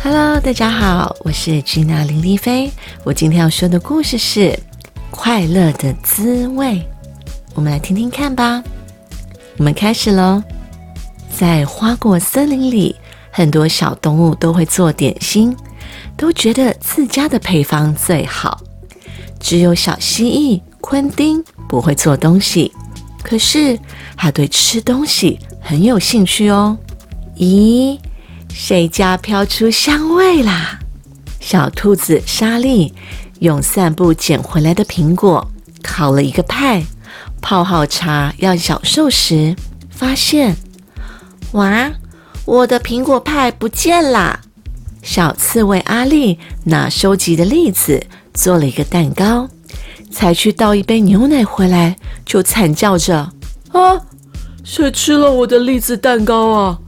Hello，大家好，我是吉娜林丽菲。我今天要说的故事是《快乐的滋味》，我们来听听看吧。我们开始喽。在花果森林里，很多小动物都会做点心，都觉得自家的配方最好。只有小蜥蜴昆丁不会做东西，可是他对吃东西很有兴趣哦。咦？谁家飘出香味啦？小兔子莎莉用散步捡回来的苹果烤了一个派，泡好茶要享受时，发现哇，我的苹果派不见啦！小刺猬阿丽拿收集的栗子做了一个蛋糕，才去倒一杯牛奶回来，就惨叫着：“啊，谁吃了我的栗子蛋糕啊？”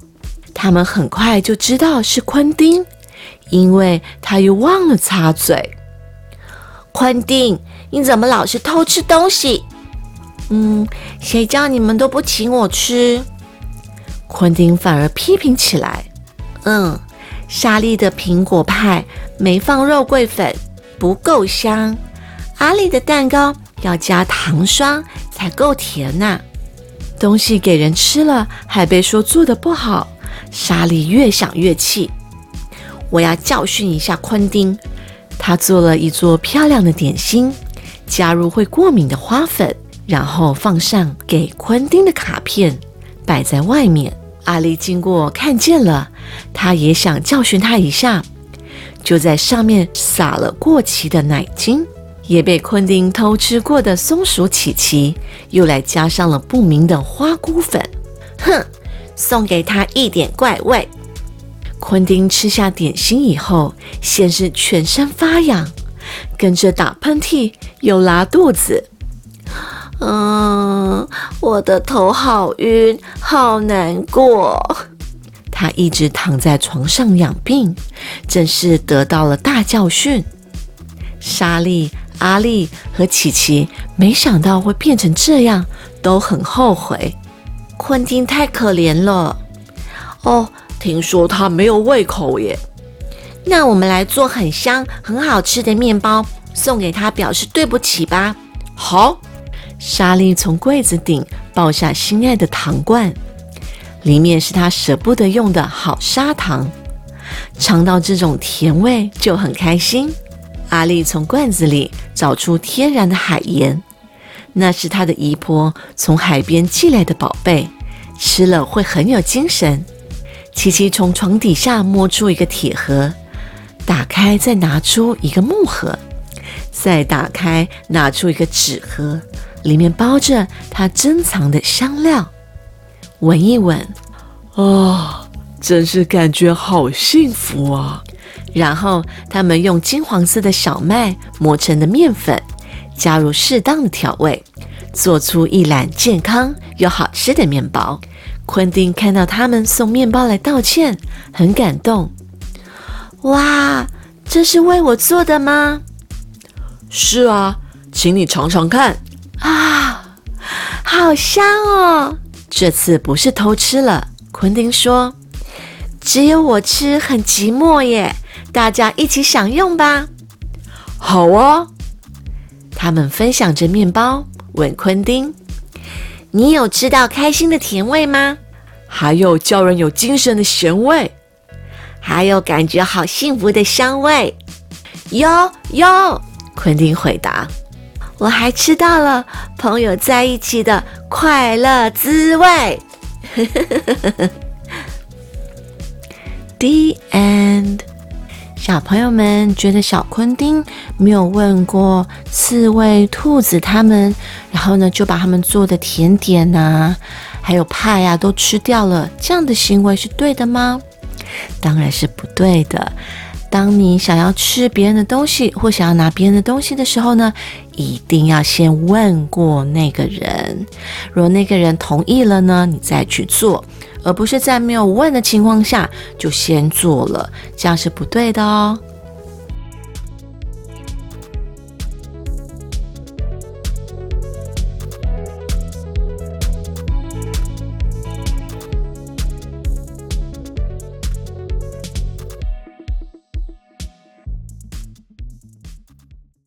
他们很快就知道是昆丁，因为他又忘了擦嘴。昆丁，你怎么老是偷吃东西？嗯，谁叫你们都不请我吃？昆丁反而批评起来。嗯，莎莉的苹果派没放肉桂粉，不够香。阿丽的蛋糕要加糖霜才够甜呐。东西给人吃了，还被说做的不好。莎莉越想越气，我要教训一下昆丁。他做了一座漂亮的点心，加入会过敏的花粉，然后放上给昆丁的卡片，摆在外面。阿丽经过看见了，她也想教训他一下，就在上面撒了过期的奶精，也被昆丁偷吃过的松鼠琪琪，又来加上了不明的花菇粉。哼！送给他一点怪味。昆丁吃下点心以后，先是全身发痒，跟着打喷嚏，又拉肚子。嗯，我的头好晕，好难过。他一直躺在床上养病，真是得到了大教训。莎莉、阿丽和琪琪没想到会变成这样，都很后悔。昆汀太可怜了哦，听说他没有胃口耶。那我们来做很香、很好吃的面包送给他，表示对不起吧。好，莎莉从柜子顶抱下心爱的糖罐，里面是她舍不得用的好砂糖，尝到这种甜味就很开心。阿丽从罐子里找出天然的海盐。那是他的姨婆从海边寄来的宝贝，吃了会很有精神。琪琪从床底下摸出一个铁盒，打开再拿出一个木盒，再打开拿出一个纸盒，里面包着他珍藏的香料。闻一闻，啊，真是感觉好幸福啊！然后他们用金黄色的小麦磨成的面粉。加入适当的调味，做出一篮健康又好吃的面包。昆丁看到他们送面包来道歉，很感动。哇，这是为我做的吗？是啊，请你尝尝看。啊，好香哦！这次不是偷吃了。昆丁说：“只有我吃很寂寞耶，大家一起享用吧。”好啊。他们分享着面包，问昆丁：“你有吃到开心的甜味吗？还有叫人有精神的咸味，还有感觉好幸福的香味。”“有有。”昆丁回答：“我还吃到了朋友在一起的快乐滋味。”The end。小朋友们觉得小昆丁没有问过刺猬、兔子他们，然后呢就把他们做的甜点呐，还有派呀都吃掉了，这样的行为是对的吗？当然是不对的。当你想要吃别人的东西或想要拿别人的东西的时候呢，一定要先问过那个人，如果那个人同意了呢，你再去做。而不是在没有问的情况下就先做了，这样是不对的哦。